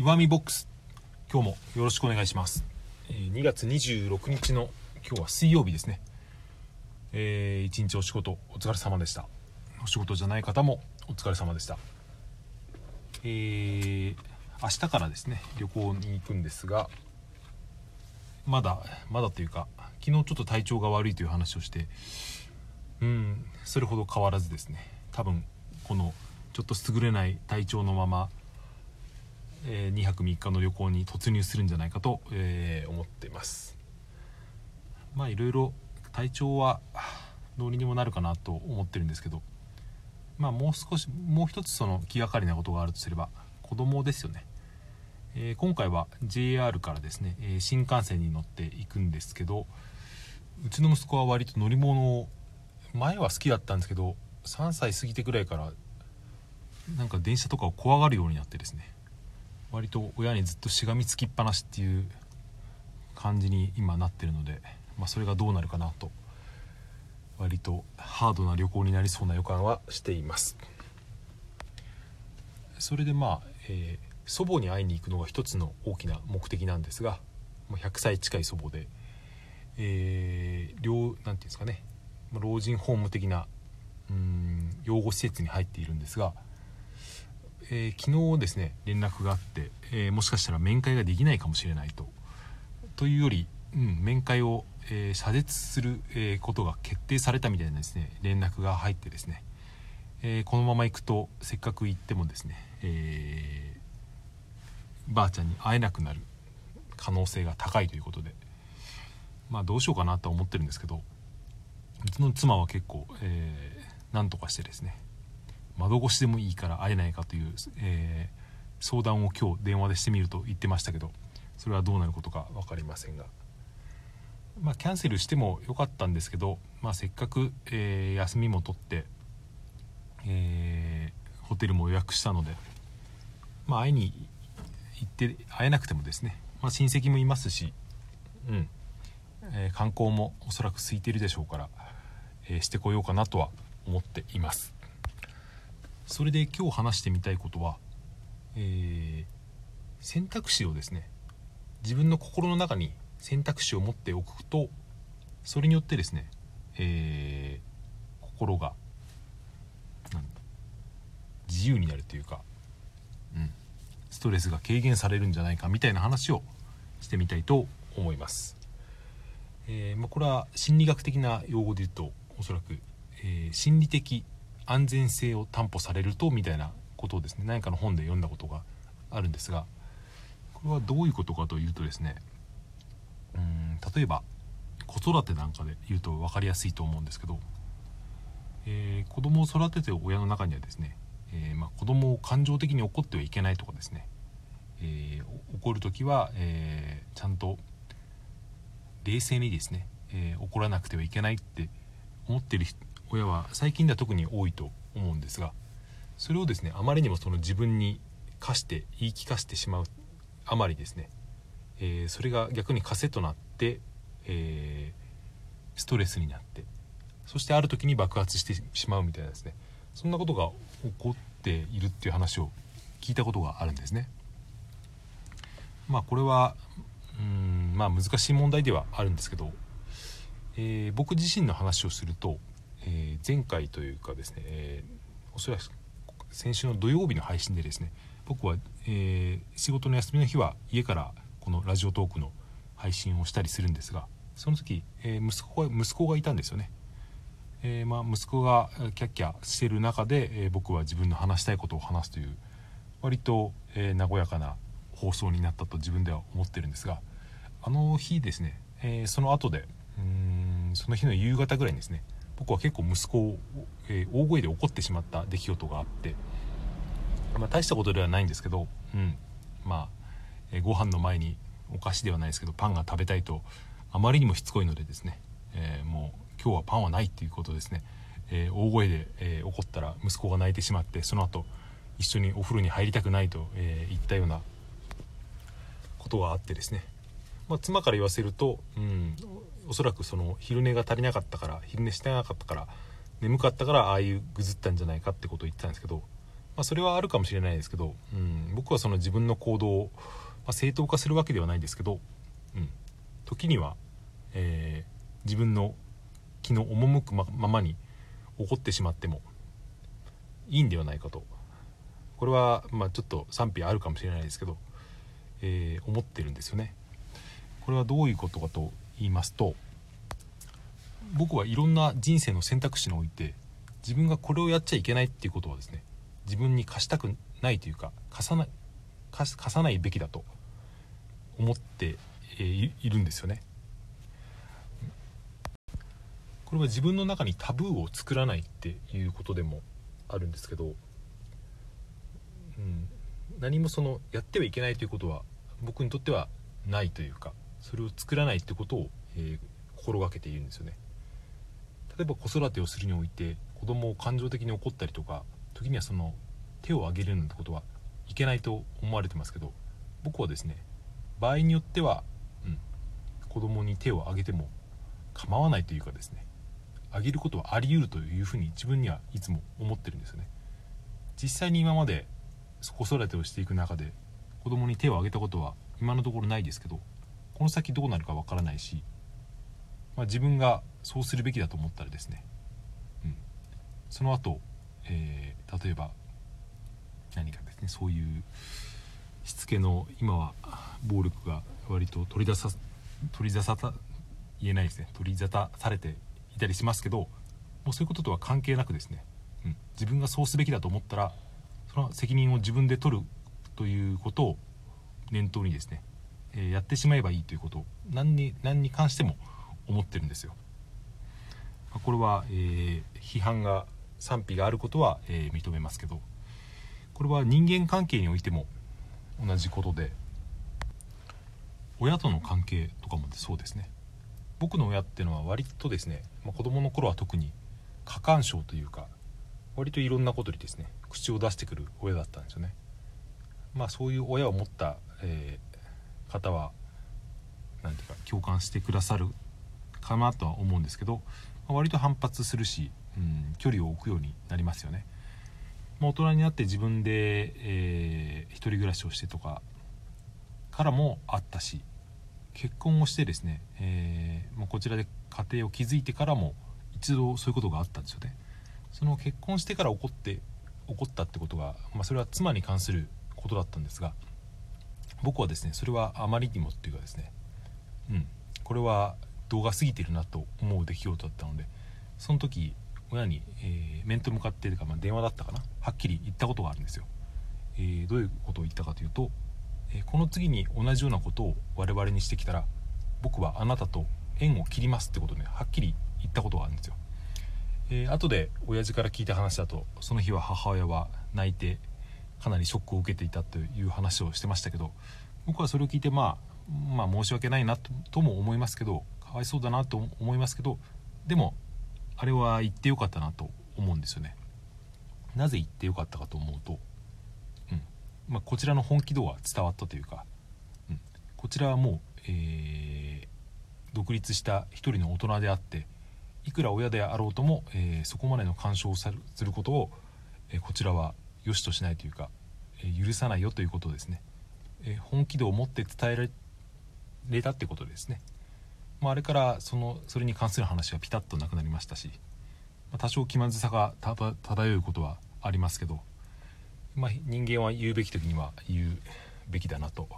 岩見ボックス。今日もよろしくお願いします、え2月26日の今日は水曜日ですね。えー一日お仕事お疲れ様でした。お仕事じゃない方もお疲れ様でした。えー明日からですね旅行に行くんですがまだまだというか昨日ちょっと体調が悪いという話をしてうんそれほど変わらずですね多分このちょっと優れない体調のまま、え2泊3日の旅行に突入するんじゃないかと、え思っています。まあいろいろ体調はどうにでもなるかなと思ってるんですけどまあもう少しもう一つその気がかりなことがあるとすれば子供ですよね、えー今回は JR からですね、え新幹線に乗っていくんですけどうちの息子は割と乗り物を前は好きだったんですけど3歳過ぎてくらいからなんか電車とかを怖がるようになってですね。割と親にずっとしがみつきっぱなしっていう感じに今なってるので、まあ、それがどうなるかなと割とハードな旅行になりそうな予感はしています。それでまあ、えー祖母に会いに行くのが一つの大きな目的なんですが100歳近い祖母で、えー、両なんていうんですかね老人ホーム的なうん養護施設に入っているんですが、えー昨日ですね連絡があって、えーもしかしたら面会ができないかもしれないと。というより、うん、面会を、えー謝絶する、えことが決定されたみたいなですね連絡が入ってですね、えこのまま行くとせっかく行ってもですね、えーばあちゃんに会えなくなる可能性が高いということで。まあどうしようかなとは思ってるんですけどうちの妻は結構、えーなんとかしてですね窓越しでもいいから会えないかという、えー相談を今日電話でしてみると言ってましたけどそれはどうなることか分かりませんが。まあキャンセルしてもよかったんですけど、まあ、せっかく、えー休みも取って、えーホテルも予約したのでまあ会いに行って会えなくてもですね、まあ、親戚もいますし、うんえー観光もおそらく空いてるでしょうから、えしてこようかなとは思っています。それで今日話してみたいことは、えー選択肢をですね自分の心の中に選択肢を持っておくとそれによってですね、えー心が自由になるというか、うん、ストレスが軽減されるんじゃないかみたいな話をしてみたいと思います。えーまあ、これは心理学的な用語で言うとおそらく、えー心理的安全性を担保されるとみたいなことをですね。何かの本で読んだことがあるんですがこれはどういうことかというとですねうん例えば子育てなんかで言うと分かりやすいと思うんですけど、えー子供を育ててる親の中にはですね、えーまあ、子供を感情的に怒ってはいけないとかですね、えー怒る時は、えーちゃんと冷静にですね、えー怒らなくてはいけないって思ってる人親は最近では特に多いと思うんですがそれをですねあまりにもその自分に課して言い聞かせてしまうあまりですね、えーそれが逆に枷となって、えーストレスになってそしてある時に爆発してしまうみたいなですねそんなことが起こっているっていう話を聞いたことがあるんですね。まあこれはうんまあ難しい問題ではあるんですけど、えー僕自身の話をすると、えー前回というかですね、えーおそらく先週の土曜日の配信でですね僕は、えー仕事の休みの日は家からこのラジオトークの配信をしたりするんですがその時、えー息子が息子がいたんですよね。えーまあ、息子がキャッキャしてる中で、え僕は自分の話したいことを話すという割と、え和やかな放送になったと自分では思ってるんですがあの日ですね、えその後でうんその日の夕方ぐらいにですね僕は結構息子を、えー大声で怒ってしまった出来事があって、まあ、大したことではないんですけど、うん、まあ、えーご飯の前にお菓子ではないですけどパンが食べたいとあまりにもしつこいのでですね、えーもう今日はパンはないっていうことですね、え大声で、え怒ったら息子が泣いてしまってその後一緒にお風呂に入りたくないと、え言ったようなことがあってですね、まあ、妻から言わせると、うん、おそらくその昼寝が足りなかったから昼寝してなかったから眠かったからああいうぐずったんじゃないかってことを言ってたんですけど、まあ、それはあるかもしれないですけど、うん、僕はその自分の行動を、まあ、正当化するわけではないですけど、うん、時には、えー、自分の気の赴くままに起こってしまってもいいんではないかとこれはまあちょっと賛否あるかもしれないですけど、えー、思ってるんですよね。これはどういうことかと言いますと僕はいろんな人生の選択肢において自分がこれをやっちゃいけないっていうことはですね自分に課したくないというか課さない課さないべきだと思って、いるんですよね。これは自分の中にタブーを作らないっていうことでもあるんですけど、うん、何もそのやってはいけないということは僕にとってはないというかそれを作らないってことを、えー、心がけているんですよね。例えば子育てをするにおいて子供を感情的に怒ったりとか時にはその手を挙げるなんてことはいけないと思われてますけど僕はですね場合によっては、うん、子供に手を挙げても構わないというかですねあげることはあり得るというふうに自分にはいつも思ってるんですよね。実際に今まで子育てをしていく中で子供に手を挙げたことは今のところないですけどこの先どうなるかわからないし、まあ、自分がそうするべきだと思ったらですね、うん、その後、えー、例えば何かですねそういうしつけの今は暴力が割と取り出さ取り出さた言えないですね。取り沙汰されていたりしますけどもうそういうこととは関係なくですね、うん、自分がそうすべきだと思ったらその責任を自分で取るということを念頭にですね、えー、やってしまえばいいということを何に何に関しても思ってるんですよ。これは、えー、批判が賛否があることは、えー、認めますけどこれは人間関係においても同じことで親との関係とかもそうですね僕の親っていうのは割とですね、まあ、子供の頃は特に過干渉というか割といろんなことにですね口を出してくる親だったんですよねまあそういう親を持った、えー、方は何ていうか共感してくださるかなとは思うんですけど、ま、割と反発するし、うん、距離を置くようになりますよね、まあ、大人になって自分で、えー、一人暮らしをしてとかからもあったし結婚をしてですね、えー、まあ、こちらで家庭を築いてからも一度そういうことがあったんですよね。その結婚してから起こって起こったってことが、まあ、それは妻に関することだったんですが僕はですねそれはあまりにもっていうかですねうんこれは動画過ぎてるなと思う出来事だったのでその時親に、えー、面と向かってというか、まあ、電話だったかなはっきり言ったことがあるんですよ、えー、どういうことを言ったかというとえこの次に同じようなことを我々にしてきたら僕はあなたと縁を切りますってことねはっきり言ったことがあるんですよ、えー、後で親父から聞いた話だとその日は母親は泣いてかなりショックを受けていたという話をしてましたけど僕はそれを聞いてまあまあ申し訳ないなととも思いますけどかわいそうだなと思いますけどでもあれは言ってよかったなと思うんですよね。なぜ言ってよかったかと思うとうん。まあ、こちらの本気度は伝わったというか、うん、こちらはもう、えー、独立した一人の大人であっていくら親であろうとも、えー、そこまでの干渉をすることを、えー、こちらは良しとしないというか、え、許さないよということですね、え本気度を持って伝えられたってことですね、まあ、あれからそのそれに関する話はピタッとなくなりましたし、まあ、多少気まずさが漂うことはありますけどまあ、人間は言うべき時には言うべきだなと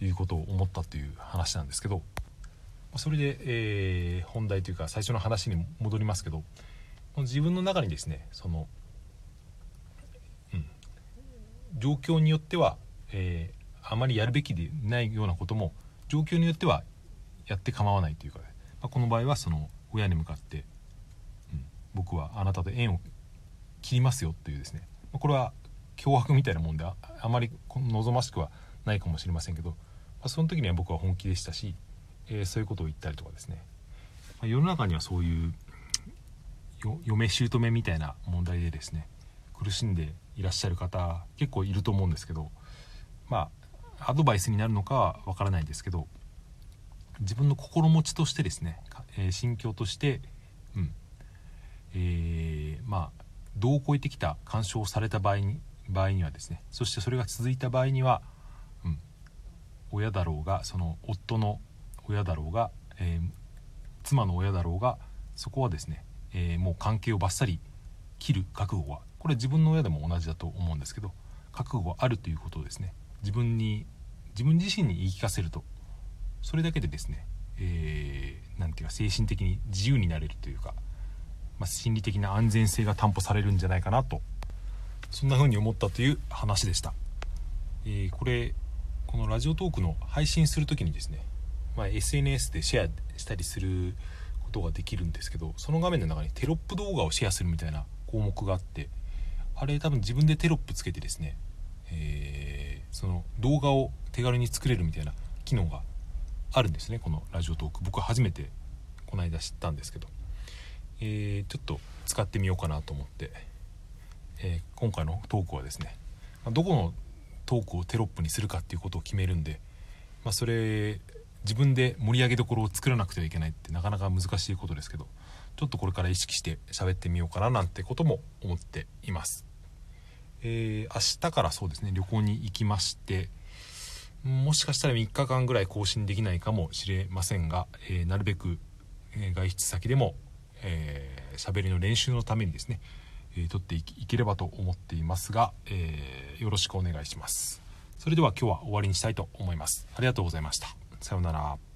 いうことを思ったという話なんですけどそれで、えー、本題というか最初の話に戻りますけど自分の中にですねその、状況によっては、えー、あまりやるべきでないようなことも状況によってはやって構わないというか、まあ、この場合はその親に向かって、うん、僕はあなたと縁を切りますよというですね。まこれは脅迫みたいなもんであまり望ましくはないかもしれませんけど、まあ、その時には僕は本気でしたし、えー、そういうことを言ったりとかですね、まあ、世の中にはそういう嫁姑みたいな問題でですね苦しんでいらっしゃる方結構いると思うんですけどまあアドバイスになるのかはわからないですけど自分の心持ちとしてですね、えー、心境としてうんえー、まあ度を超えてきた干渉をされた場合に場合にはですねそしてそれが続いた場合には、うん、親だろうがその夫の親だろうが、えー、妻の親だろうがそこはですね、えー、もう関係をバッサリ切る覚悟はこれ自分の親でも同じだと思うんですけど覚悟があるということをですね自分に自分自身に言い聞かせるとそれだけでですね何、えー、て言うか精神的に自由になれるというか、まあ、心理的な安全性が担保されるんじゃないかなとそんな風に思ったという話でした、えー、これこのラジオトークの配信する時にですね、まあ、SNS でシェアしたりすることができるんですけどその画面の中にテロップ動画をシェアするみたいな項目があってあれ多分自分でテロップつけてですね、えー、その動画を手軽に作れるみたいな機能があるんですねこのラジオトーク。僕初めてこの間知ったんですけど、えー、ちょっと使ってみようかなと思って、えー、今回のトークはですねどこのトークをテロップにするかっていうことを決めるんで、まあ、それ自分で盛り上げどころを作らなくてはいけないってなかなか難しいことですけどちょっとこれから意識して喋ってみようかななんてことも思っています。えー、明日からそうですね旅行に行きましてもしかしたら3日間ぐらい更新できないかもしれませんが、えー、なるべく、えー、外出先でも喋、えー、りの練習のためにですね、えー、撮っていければと思っていますが、えー、よろしくお願いします。それでは今日は終わりにしたいと思います。ありがとうございました。さようなら。